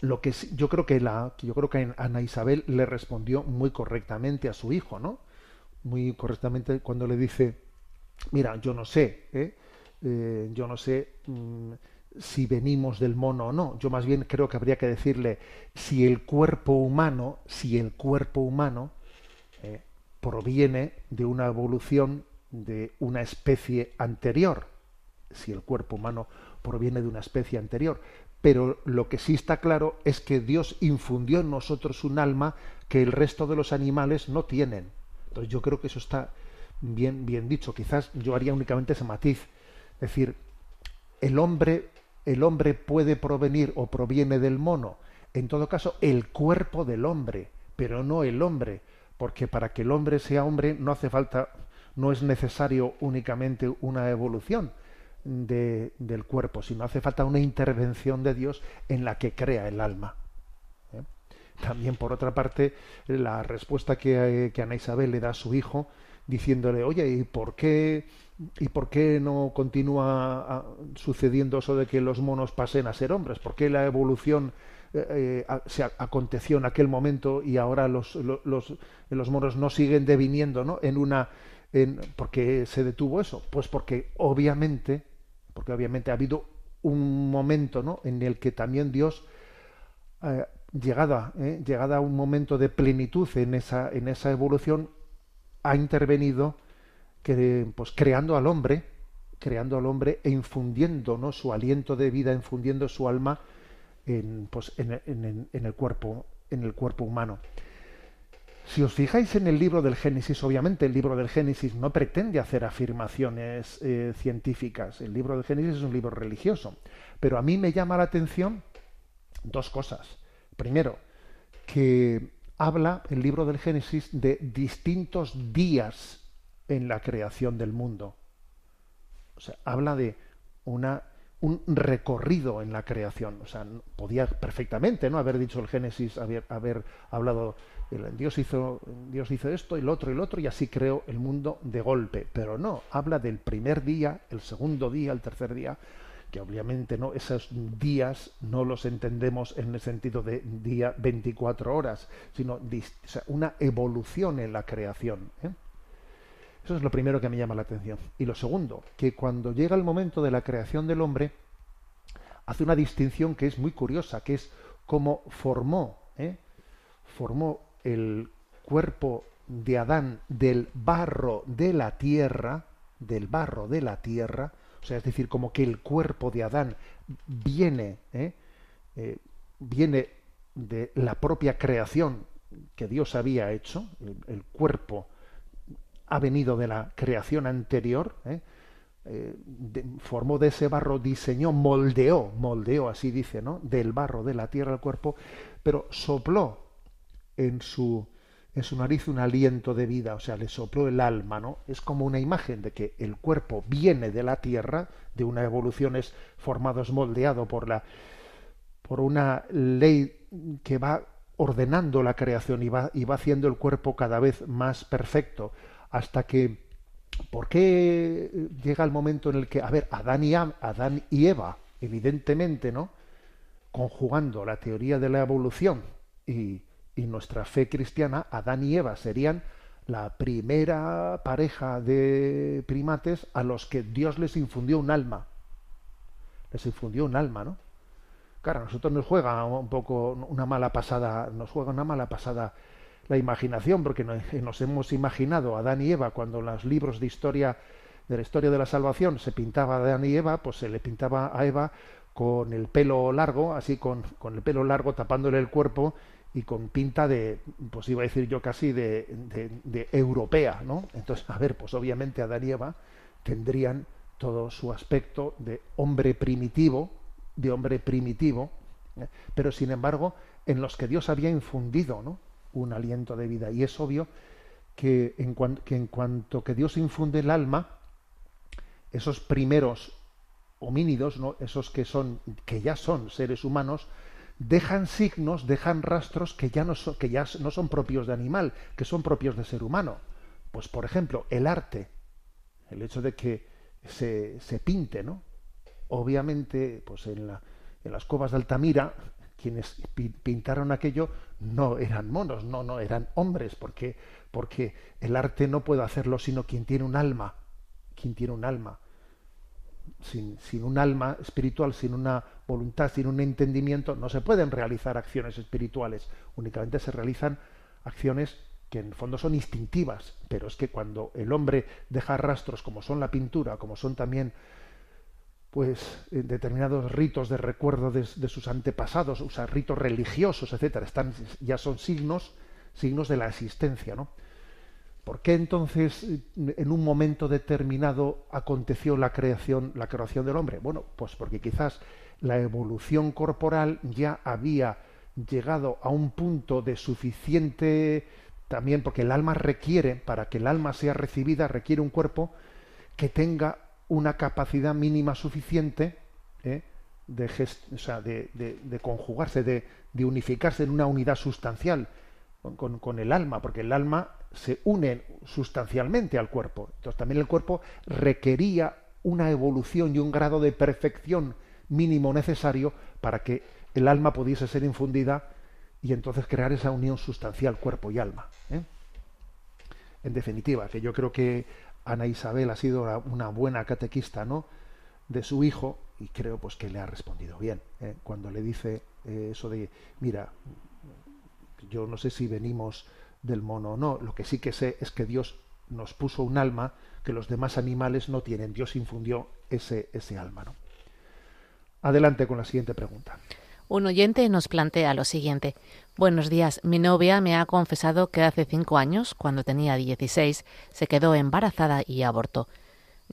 lo que yo creo que la yo creo que Ana Isabel le respondió muy correctamente a su hijo, ¿no? Muy correctamente cuando le dice, mira, yo no sé, ¿eh? Eh, yo no sé mm, si venimos del mono o no. Yo más bien creo que habría que decirle si el cuerpo humano, si el cuerpo humano eh, proviene de una evolución de una especie anterior, si el cuerpo humano proviene de una especie anterior. Pero lo que sí está claro es que Dios infundió en nosotros un alma que el resto de los animales no tienen. Entonces yo creo que eso está bien, bien dicho. Quizás yo haría únicamente ese matiz. Es decir, el hombre el hombre puede provenir o proviene del mono. En todo caso, el cuerpo del hombre, pero no el hombre, porque para que el hombre sea hombre no hace falta, no es necesario únicamente una evolución de, del cuerpo, sino hace falta una intervención de Dios en la que crea el alma. ¿eh? También, por otra parte, la respuesta que, que Ana Isabel le da a su hijo, diciéndole, oye, ¿y por qué ¿Y por qué no continúa ah, sucediendo eso de que los monos pasen a ser hombres? ¿Por qué la evolución eh, eh, se aconteció en aquel momento y ahora los, los, los, monos no siguen deviniendo ¿no? en una... En, ¿Por qué se detuvo eso? Pues porque obviamente, porque obviamente ha habido un momento ¿no? en el que también Dios, eh, llegada, llegada a un momento de plenitud en esa, en esa evolución, ha intervenido pues, creando al hombre, creando al hombre e infundiendo su aliento de vida, infundiendo su alma en, pues, en, en, el cuerpo, en el cuerpo humano. Si os fijáis en el libro del Génesis, obviamente el libro del Génesis no pretende hacer afirmaciones eh, científicas. El libro del Génesis es un libro religioso. Pero a mí me llama la atención dos cosas. Primero, que habla el libro del Génesis de distintos días en la creación del mundo. O sea, habla de una, un recorrido en la creación. O sea, podía perfectamente no haber dicho el Génesis, haber, haber hablado, Dios hizo, Dios hizo esto, el otro, el otro, y así creó el mundo de golpe. Pero no, habla del primer día, el segundo día, el tercer día, que obviamente no, esos días no los entendemos en el sentido de día 24 horas, sino una evolución en la creación. ¿eh? Eso es lo primero que me llama la atención. Y lo segundo, que cuando llega el momento de la creación del hombre, hace una distinción que es muy curiosa, que es cómo formó, ¿eh? formó el cuerpo de Adán del barro de la tierra, del barro de la tierra, o sea, es decir, como que el cuerpo de Adán viene, ¿eh? Eh, viene de la propia creación que Dios había hecho, el cuerpo ha venido de la creación anterior, ¿eh? Formó de ese barro, diseñó, moldeó, moldeó, así dice, ¿no? Del barro, de la tierra al cuerpo, pero sopló en su, en su nariz un aliento de vida, o sea, le sopló el alma, ¿no? Es como una imagen de que el cuerpo viene de la tierra, de una evolución es formado, es moldeado por la por una ley que va ordenando la creación y va, y va haciendo el cuerpo cada vez más perfecto, hasta que, ¿por qué llega el momento en el que, a ver, Adán y, Adán y Eva, evidentemente, ¿no? Conjugando la teoría de la evolución y, y nuestra fe cristiana, Adán y Eva serían la primera pareja de primates a los que Dios les infundió un alma. Les infundió un alma, ¿no? Claro, a nosotros nos juega un poco una mala pasada, nos juega una mala pasada la imaginación, porque nos hemos imaginado a Adán y Eva cuando en los libros de historia de la historia de la salvación se pintaba a Adán y Eva, pues se le pintaba a Eva con el pelo largo, así con, con el pelo largo tapándole el cuerpo y con pinta de, pues iba a decir yo casi de, de, europea, ¿no? Entonces, a ver, pues obviamente Adán y Eva tendrían todo su aspecto de hombre primitivo, de hombre primitivo, ¿eh? pero sin embargo en los que Dios había infundido ¿no? un aliento de vida. Y es obvio que en, que en cuanto que Dios infunde el alma, esos primeros homínidos, ¿no? esos que son, que ya son seres humanos, dejan signos, dejan rastros que ya no son, que ya no son propios de animal, que son propios de ser humano. Pues por ejemplo, el arte, el hecho de que se, se pinte, ¿no? obviamente, pues en, la, en las cuevas de Altamira, quienes pintaron aquello no eran monos, no, no, eran hombres, porque, porque el arte no puede hacerlo sino quien tiene un alma, quien tiene un alma. Sin, un alma espiritual, sin una voluntad, sin un entendimiento, no se pueden realizar acciones espirituales. Únicamente se realizan acciones que en el fondo son instintivas. Pero es que cuando el hombre deja rastros, como son la pintura, como son también pues determinados ritos de recuerdo de, de, sus antepasados, o sea, ritos religiosos, etcétera, están ya son signos, signos de la existencia, ¿no? ¿Por qué entonces en un momento determinado aconteció la creación, la creación del hombre? Bueno, pues porque quizás la evolución corporal ya había llegado a un punto de suficiente también porque el alma requiere, para que el alma sea recibida, requiere un cuerpo que tenga una capacidad mínima suficiente ¿eh? de, conjugarse, de, unificarse en una unidad sustancial con, el alma, porque el alma se une sustancialmente al cuerpo. Entonces también el cuerpo requería una evolución y un grado de perfección mínimo necesario para que el alma pudiese ser infundida y entonces crear esa unión sustancial cuerpo y alma. ¿eh? En definitiva, que yo creo que Ana Isabel ha sido una buena catequista, ¿no? De su hijo y creo pues que le ha respondido bien ¿eh? cuando le dice eh, eso de mira yo no sé si venimos del mono o no lo que sí que sé es que Dios nos puso un alma que los demás animales no tienen Dios infundió ese ese alma ¿no? adelante con la siguiente pregunta un oyente nos plantea lo siguiente. Buenos días. Mi novia me ha confesado que hace cinco años, cuando tenía 16, se quedó embarazada y abortó.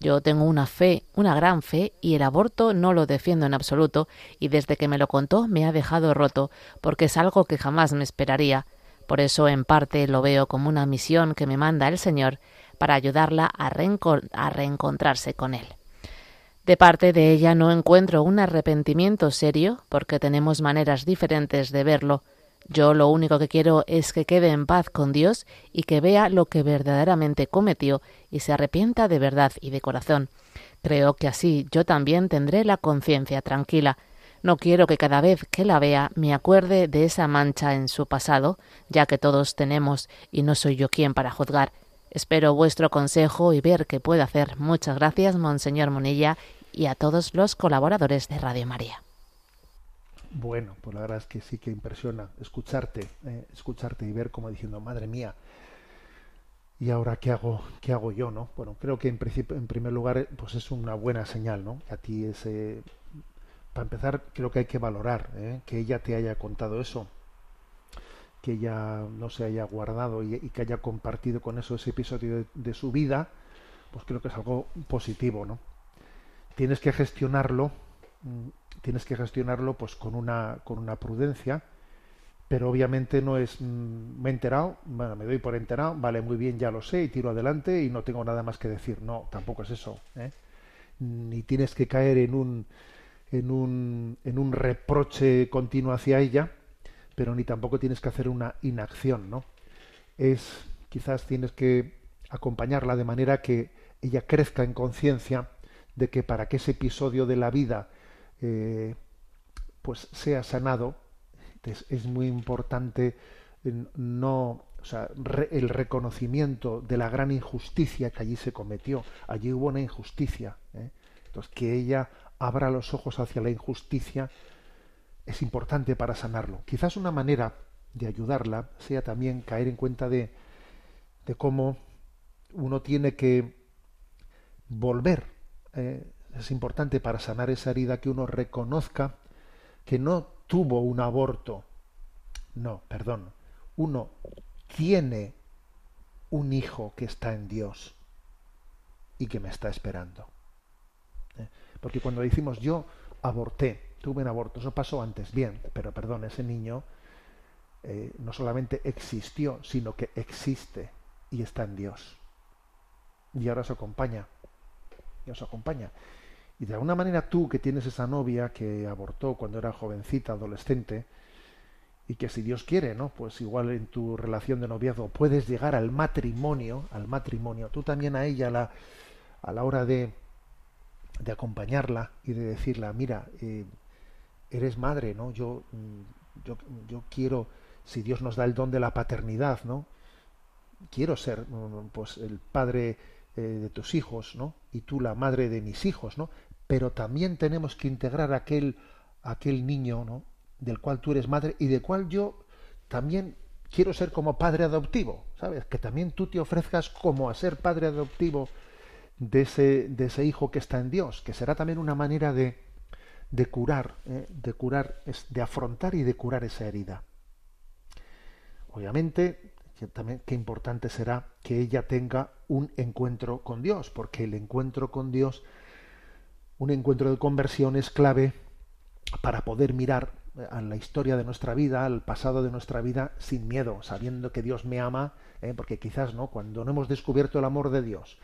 Yo tengo una fe, una gran fe, y el aborto no lo defiendo en absoluto, y desde que me lo contó me ha dejado roto, porque es algo que jamás me esperaría. Por eso, en parte, lo veo como una misión que me manda el Señor para ayudarla a, a reencontrarse con Él. De parte de ella no encuentro un arrepentimiento serio, porque tenemos maneras diferentes de verlo. Yo lo único que quiero es que quede en paz con Dios y que vea lo que verdaderamente cometió y se arrepienta de verdad y de corazón. Creo que así yo también tendré la conciencia tranquila. No quiero que cada vez que la vea me acuerde de esa mancha en su pasado, ya que todos tenemos y no soy yo quien para juzgar. Espero vuestro consejo y ver qué puedo hacer. Muchas gracias, Monseñor Monilla, y a todos los colaboradores de Radio María. Bueno, pues la verdad es que sí que impresiona escucharte, eh, escucharte y ver como diciendo, madre mía, ¿y ahora qué hago, qué hago yo, no? Bueno, creo que en principio, en primer lugar, pues es una buena señal, ¿no? A ti ese, para empezar, creo que hay que valorar ¿eh? que ella te haya contado eso, que ella no se haya guardado y, que haya compartido con eso ese episodio de, de, su vida, pues creo que es algo positivo, ¿no? Tienes que gestionarlo, tienes que gestionarlo pues con una, con una prudencia, pero obviamente no es me he enterado, bueno, me doy por enterado, vale, muy bien, ya lo sé, y tiro adelante y no tengo nada más que decir. No, tampoco es eso. ¿eh? Ni tienes que caer en un, en un, en un reproche continuo hacia ella, pero ni tampoco tienes que hacer una inacción, ¿no? Es quizás tienes que acompañarla de manera que ella crezca en conciencia de que para que ese episodio de la vida eh, pues sea sanado es, muy importante no o sea, el reconocimiento de la gran injusticia que allí se cometió allí hubo una injusticia ¿eh? entonces que ella abra los ojos hacia la injusticia es importante para sanarlo quizás una manera de ayudarla sea también caer en cuenta de, de cómo uno tiene que volver. Eh, es importante para sanar esa herida que uno reconozca que no tuvo un aborto. No, perdón. Uno tiene un hijo que está en Dios y que me está esperando. ¿Eh? Porque cuando decimos yo aborté, tuve un aborto, eso pasó antes, bien, pero perdón, ese niño eh, no solamente existió, sino que existe y está en Dios y ahora os acompaña. Y os acompaña. Y de alguna manera tú que tienes esa novia que abortó cuando era jovencita, adolescente, y que si Dios quiere, ¿no? Pues igual en tu relación de noviazgo puedes llegar al matrimonio, al matrimonio, tú también a ella la, a la hora de, de acompañarla y de decirla, mira, eh, eres madre, ¿no? Yo, mm, yo, yo quiero, si Dios nos da el don de la paternidad, ¿no? Quiero ser mm, pues el padre eh, de tus hijos, ¿no? Y tú la madre de mis hijos, ¿no? Pero también tenemos que integrar aquel, aquel niño, ¿no? Del cual tú eres madre y del cual yo también quiero ser como padre adoptivo, ¿sabes? Que también tú te ofrezcas como a ser padre adoptivo de ese, de ese hijo que está en Dios, que será también una manera de, de curar, ¿eh? de curar, de afrontar y de curar esa herida. Obviamente, también qué importante será que ella tenga un encuentro con Dios, porque el encuentro con Dios, un encuentro de conversión es clave para poder mirar a la historia de nuestra vida, al pasado de nuestra vida, sin miedo, sabiendo que Dios me ama, ¿eh? porque quizás no, cuando no hemos descubierto el amor de Dios,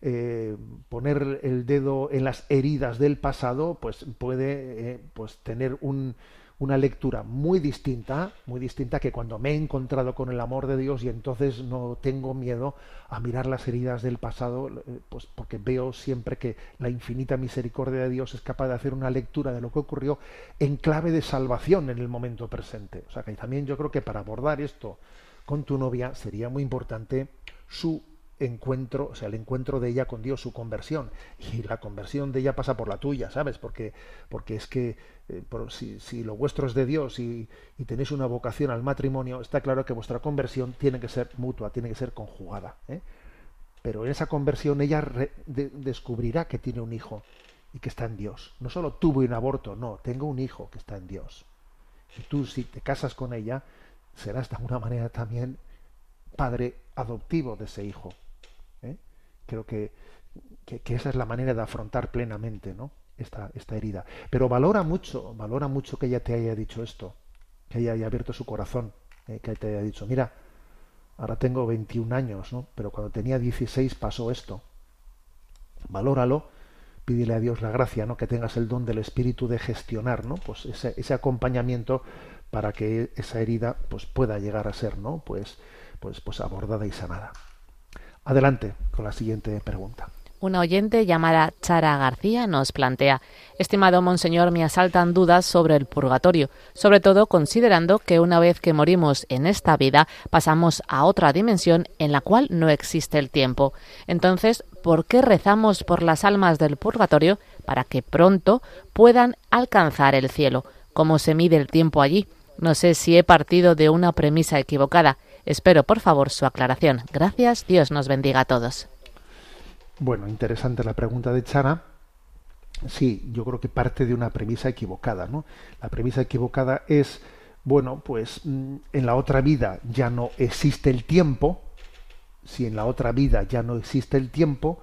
eh, poner el dedo en las heridas del pasado, pues puede eh, pues tener un, una lectura muy distinta, muy distinta que cuando me he encontrado con el amor de Dios y entonces no tengo miedo a mirar las heridas del pasado, eh, pues porque veo siempre que la infinita misericordia de Dios es capaz de hacer una lectura de lo que ocurrió en clave de salvación en el momento presente. O sea que también yo creo que para abordar esto con tu novia sería muy importante su encuentro, o sea, el encuentro de ella con Dios, su conversión. Y la conversión de ella pasa por la tuya, ¿sabes? Porque, porque es que eh, si, si, lo vuestro es de Dios y, tenéis una vocación al matrimonio, está claro que vuestra conversión tiene que ser mutua, tiene que ser conjugada. ¿eh? Pero en esa conversión ella descubrirá que tiene un hijo y que está en Dios. No solo tuvo un aborto, no, tengo un hijo que está en Dios. Y tú, si te casas con ella, serás de alguna manera también padre adoptivo de ese hijo. ¿eh? Creo que, que, esa es la manera de afrontar plenamente ¿no? Esta, esta herida. Pero valora mucho, valora mucho que ella te haya dicho esto, que ella haya abierto su corazón, ¿eh? que te haya dicho, mira, ahora tengo 21 años, ¿no? pero cuando tenía 16 pasó esto. Valóralo, pídele a Dios la gracia, ¿no? que tengas el don del espíritu de gestionar, ¿no? Pues ese, ese acompañamiento para que esa herida pues pueda llegar a ser, ¿no? Pues pues, pues abordada y sanada. Adelante con la siguiente pregunta. Una oyente llamada Chara García nos plantea, estimado Monseñor, me asaltan dudas sobre el purgatorio, sobre todo considerando que una vez que morimos en esta vida pasamos a otra dimensión en la cual no existe el tiempo. Entonces, ¿por qué rezamos por las almas del purgatorio para que pronto puedan alcanzar el cielo? ¿Cómo se mide el tiempo allí? No sé si he partido de una premisa equivocada. Espero, por favor, su aclaración. Gracias. Dios nos bendiga a todos. Bueno, interesante la pregunta de Chara. Sí, yo creo que parte de una premisa equivocada, ¿no? La premisa equivocada es, bueno, pues mm, en la otra vida ya no existe el tiempo. Si en la otra vida ya no existe el tiempo,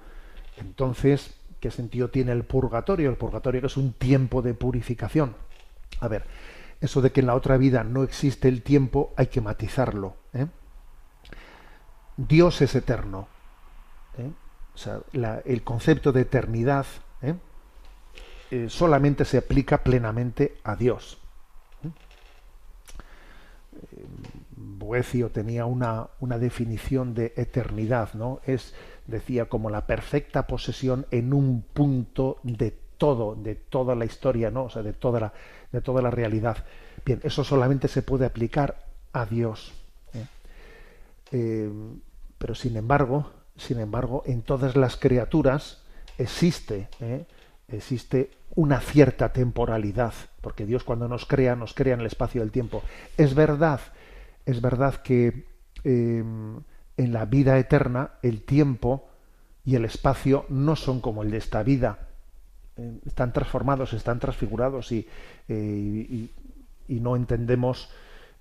entonces, ¿qué sentido tiene el purgatorio? El purgatorio es un tiempo de purificación. A ver, eso de que en la otra vida no existe el tiempo hay que matizarlo. ¿eh? Dios es eterno. ¿Eh? El concepto de eternidad ¿eh? solamente se aplica plenamente a Dios. Boecio tenía una, una definición de eternidad, ¿no? Es, decía, como la perfecta posesión en un punto de todo, de toda la historia, ¿no? O sea, de toda la, de toda la realidad. Bien, eso solamente se puede aplicar a Dios. ¿eh? Eh, pero sin embargo, sin embargo, en todas las criaturas existe, ¿eh? existe una cierta temporalidad, porque Dios cuando nos crea, nos crea en el espacio del tiempo. Es verdad, es verdad que en la vida eterna el tiempo y el espacio no son como el de esta vida, están transformados, están transfigurados y, y, no entendemos,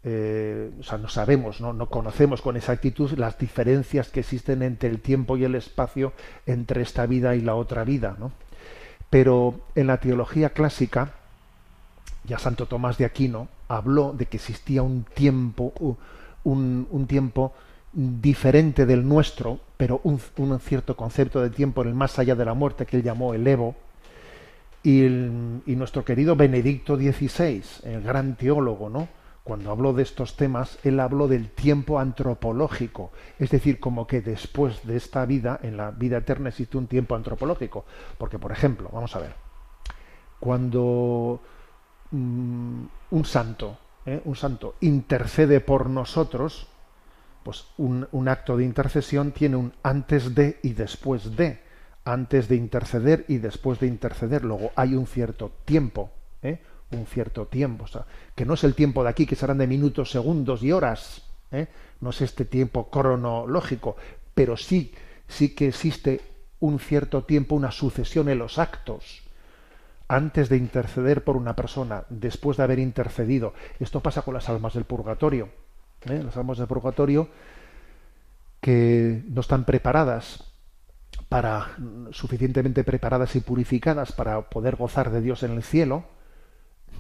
eh, o sea, no sabemos, ¿no? no conocemos con exactitud las diferencias que existen entre el tiempo y el espacio, entre esta vida y la otra vida. ¿no? Pero en la teología clásica, ya Santo Tomás de Aquino habló de que existía un tiempo, un, un tiempo diferente del nuestro, pero un, un, cierto concepto de tiempo en el más allá de la muerte que él llamó el Evo, y, nuestro querido Benedicto XVI, el gran teólogo, ¿no? Cuando habló de estos temas, él habló del tiempo antropológico, es decir, como que después de esta vida, en la vida eterna existe un tiempo antropológico. Porque, por ejemplo, vamos a ver, cuando mm, un santo, ¿eh? un santo intercede por nosotros, pues un, un acto de intercesión tiene un antes de y después de antes de interceder y después de interceder. Luego hay un cierto tiempo, ¿eh? Un cierto tiempo, que no es el tiempo de aquí, que serán de minutos, segundos y horas, ¿eh? no es este tiempo cronológico, pero sí, sí que existe un cierto tiempo, una sucesión en los actos. Antes de interceder por una persona, después de haber intercedido. Esto pasa con las almas del purgatorio. ¿eh? Las almas del purgatorio que no están preparadas para suficientemente preparadas y purificadas para poder gozar de Dios en el cielo,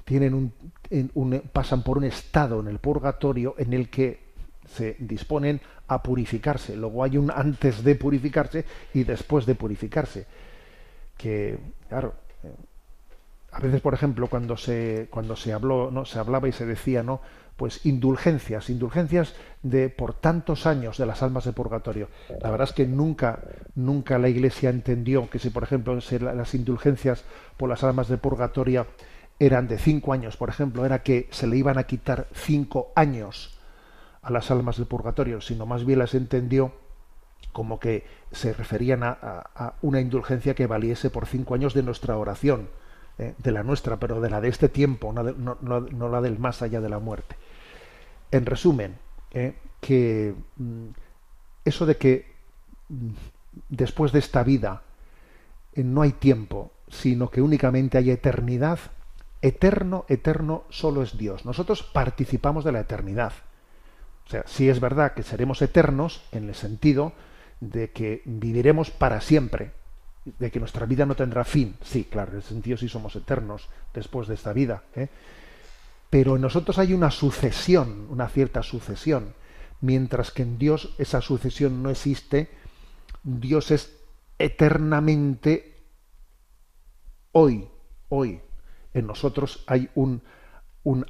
tienen un, pasan por un estado en el purgatorio en el que se disponen a purificarse. Luego hay un antes de purificarse y después de purificarse. Que, claro, eh, a veces, por ejemplo, cuando se, cuando se habló, ¿no? se hablaba y se decía, ¿no? pues indulgencias, indulgencias de por tantos años de las almas de purgatorio. La verdad es que nunca, nunca la Iglesia entendió que si, por ejemplo, las indulgencias por las almas de purgatorio eran de cinco años, por ejemplo, era que se le iban a quitar cinco años a las almas de purgatorio, sino más bien las entendió como que se referían a, una indulgencia que valiese por cinco años de nuestra oración, eh, de la nuestra, pero de la de este tiempo, no la del más allá de la muerte. En resumen, eh, que mm, eso de que mm, después de esta vida eh, no hay tiempo, sino que únicamente hay eternidad, eterno, eterno solo es Dios. Nosotros participamos de la eternidad. O sea, sí es verdad que seremos eternos en el sentido de que viviremos para siempre, de que nuestra vida no tendrá fin. Sí, claro, en ese sentido sí somos eternos después de esta vida. ¿eh? pero en nosotros hay una sucesión, una cierta sucesión, mientras que en Dios esa sucesión no existe, Dios es eternamente hoy, hoy. En nosotros hay un,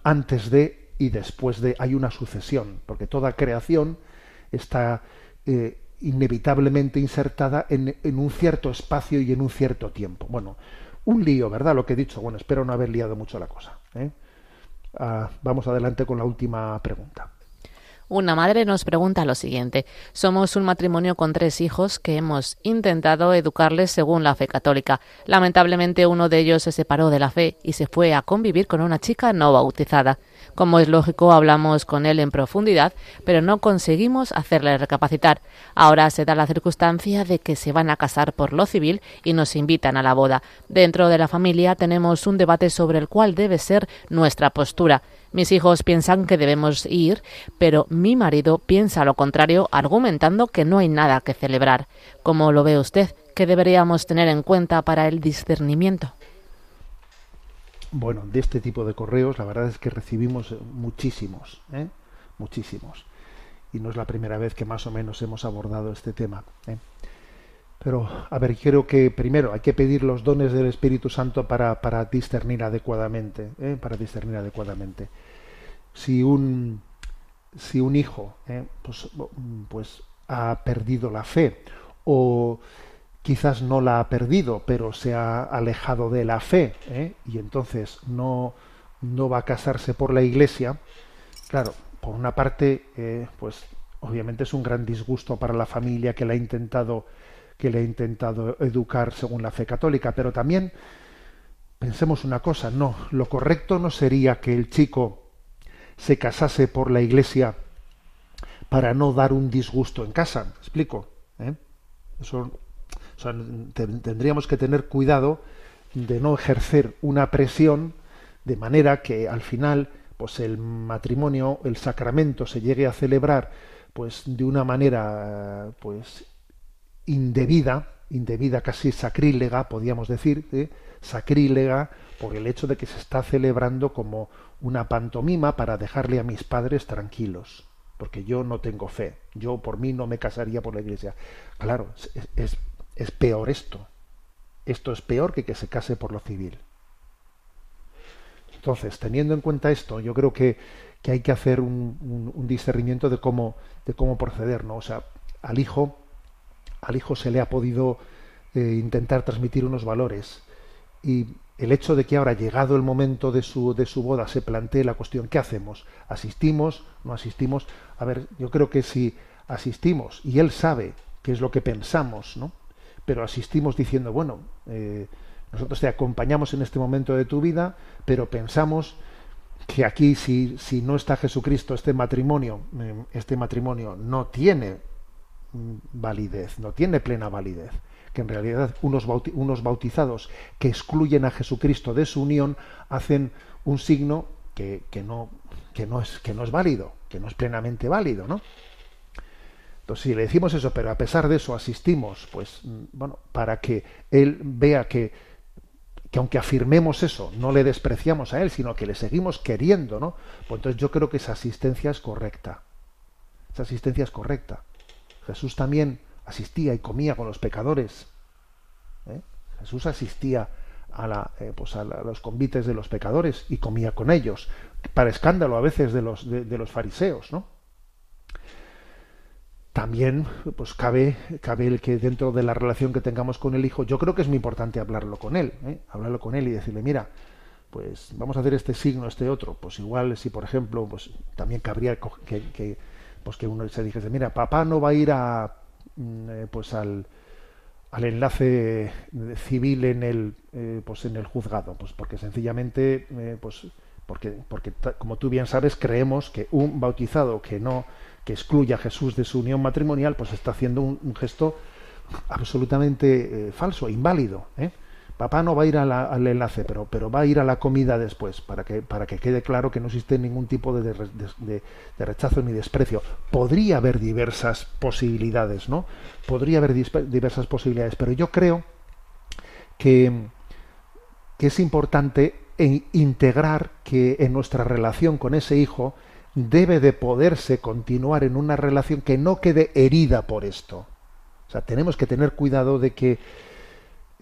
antes de y después de, hay una sucesión, porque toda creación está eh, inevitablemente insertada en, en, un cierto espacio y en un cierto tiempo. Bueno, un lío, ¿verdad? Lo que he dicho. Bueno, espero no haber liado mucho la cosa. ¿eh? Ah, vamos adelante con la última pregunta. Una madre nos pregunta lo siguiente. Somos un matrimonio con tres hijos que hemos intentado educarles según la fe católica. Lamentablemente uno de ellos se separó de la fe y se fue a convivir con una chica no bautizada. Como es lógico, hablamos con él en profundidad, pero no conseguimos hacerle recapacitar. Ahora se da la circunstancia de que se van a casar por lo civil y nos invitan a la boda. Dentro de la familia tenemos un debate sobre el cual debe ser nuestra postura. Mis hijos piensan que debemos ir, pero mi marido piensa lo contrario, argumentando que no hay nada que celebrar. ¿Cómo lo ve usted? ¿Qué deberíamos tener en cuenta para el discernimiento? Bueno, de este tipo de correos la verdad es que recibimos muchísimos, ¿eh? muchísimos. Y no es la primera vez que más o menos hemos abordado este tema. ¿eh? Pero, a ver, creo que primero hay que pedir los dones del Espíritu Santo para, para discernir adecuadamente, ¿eh? para discernir adecuadamente. Si un, si un hijo eh, pues, pues ha perdido la fe o quizás no la ha perdido, pero se ha alejado de la fe ¿eh? y entonces no, no va a casarse por la iglesia, claro, por una parte, eh, pues obviamente es un gran disgusto para la familia que le ha intentado que le ha intentado educar según la fe católica, pero también pensemos una cosa, no, lo correcto no sería que el chico se casase por la iglesia para no dar un disgusto en casa, ¿me explico? ¿Eh? Eso tendríamos que tener cuidado de no ejercer una presión de manera que al final pues el matrimonio, el sacramento se llegue a celebrar pues de una manera pues indebida, indebida casi sacrílega, podríamos decir, ¿eh? sacrílega por el hecho de que se está celebrando como una pantomima para dejarle a mis padres tranquilos, porque yo no tengo fe, yo por mí no me casaría por la iglesia. Claro, es, peor esto. Esto es peor que que se case por lo civil. Entonces, teniendo en cuenta esto, yo creo que, que hay que hacer un, discernimiento de cómo, de cómo proceder, ¿no? O sea, al hijo, al hijo se le ha podido eh, intentar transmitir unos valores. Y el hecho de que ahora, llegado el momento de su, de su boda, se plantee la cuestión, ¿qué hacemos? ¿Asistimos? ¿No asistimos? A ver, yo creo que si asistimos y él sabe qué es lo que pensamos, ¿no? pero asistimos diciendo, bueno, eh, nosotros te acompañamos en este momento de tu vida, pero pensamos que aquí si, si no está Jesucristo, este matrimonio, eh, este matrimonio no tiene validez, no tiene plena validez, que en realidad unos, unos bautizados que excluyen a Jesucristo de su unión hacen un signo que, que, no, que, no es, que no es válido, que no es plenamente válido, ¿no? Entonces, si le decimos eso, pero a pesar de eso asistimos, pues, mm, bueno, para que él vea que, que aunque afirmemos eso, no le despreciamos a él, sino que le seguimos queriendo, ¿no? Pues entonces yo creo que esa asistencia es correcta. Esa asistencia es correcta. Jesús también asistía y comía con los pecadores. ¿eh? Jesús asistía a, la, eh, pues a, los convites de los pecadores y comía con ellos, para escándalo a veces de los, de los fariseos, ¿no? también pues cabe, cabe el que dentro de la relación que tengamos con el hijo, yo creo que es muy importante hablarlo con él, ¿eh? hablarlo con él y decirle, mira, pues vamos a hacer este signo, este otro, pues igual si por ejemplo, pues también cabría que pues que uno se dijese, mira, papá no va a ir a mm, eh, pues al, al enlace civil en el eh, pues en el juzgado, pues porque sencillamente pues porque porque como tú bien sabes creemos que un bautizado que no que excluye a Jesús de su unión matrimonial, pues está haciendo un, gesto absolutamente eh, falso, inválido. ¿eh? Papá no va a ir al enlace, pero, pero va a ir a la comida después, para que, para que quede claro que no existe ningún tipo de, de, rechazo ni desprecio. Podría haber diversas posibilidades, ¿no? Podría haber diversas posibilidades, pero yo creo que, que es importante integrar que en nuestra relación con ese hijo debe de poderse continuar en una relación que no quede herida por esto. O sea, tenemos que tener cuidado de que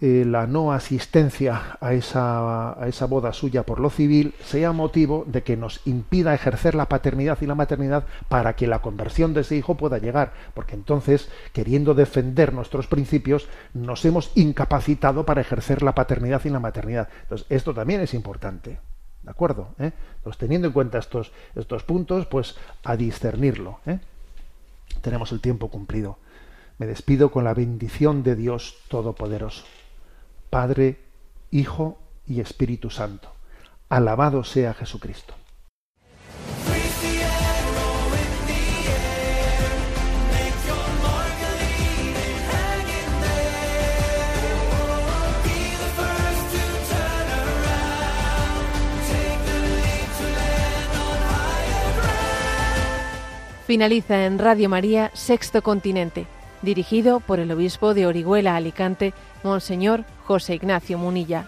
eh, la no asistencia a esa, a esa boda suya por lo civil sea motivo de que nos impida ejercer la paternidad y la maternidad para que la conversión de ese hijo pueda llegar, porque entonces, queriendo defender nuestros principios, nos hemos incapacitado para ejercer la paternidad y la maternidad. Entonces, esto también es importante. ¿De acuerdo? ¿Eh? Entonces, teniendo en cuenta estos, estos puntos, pues a discernirlo. ¿eh? Tenemos el tiempo cumplido. Me despido con la bendición de Dios Todopoderoso. Padre, Hijo y Espíritu Santo. Alabado sea Jesucristo. Finaliza en Radio María Sexto Continente, dirigido por el obispo de Orihuela Alicante, Monseñor José Ignacio Munilla.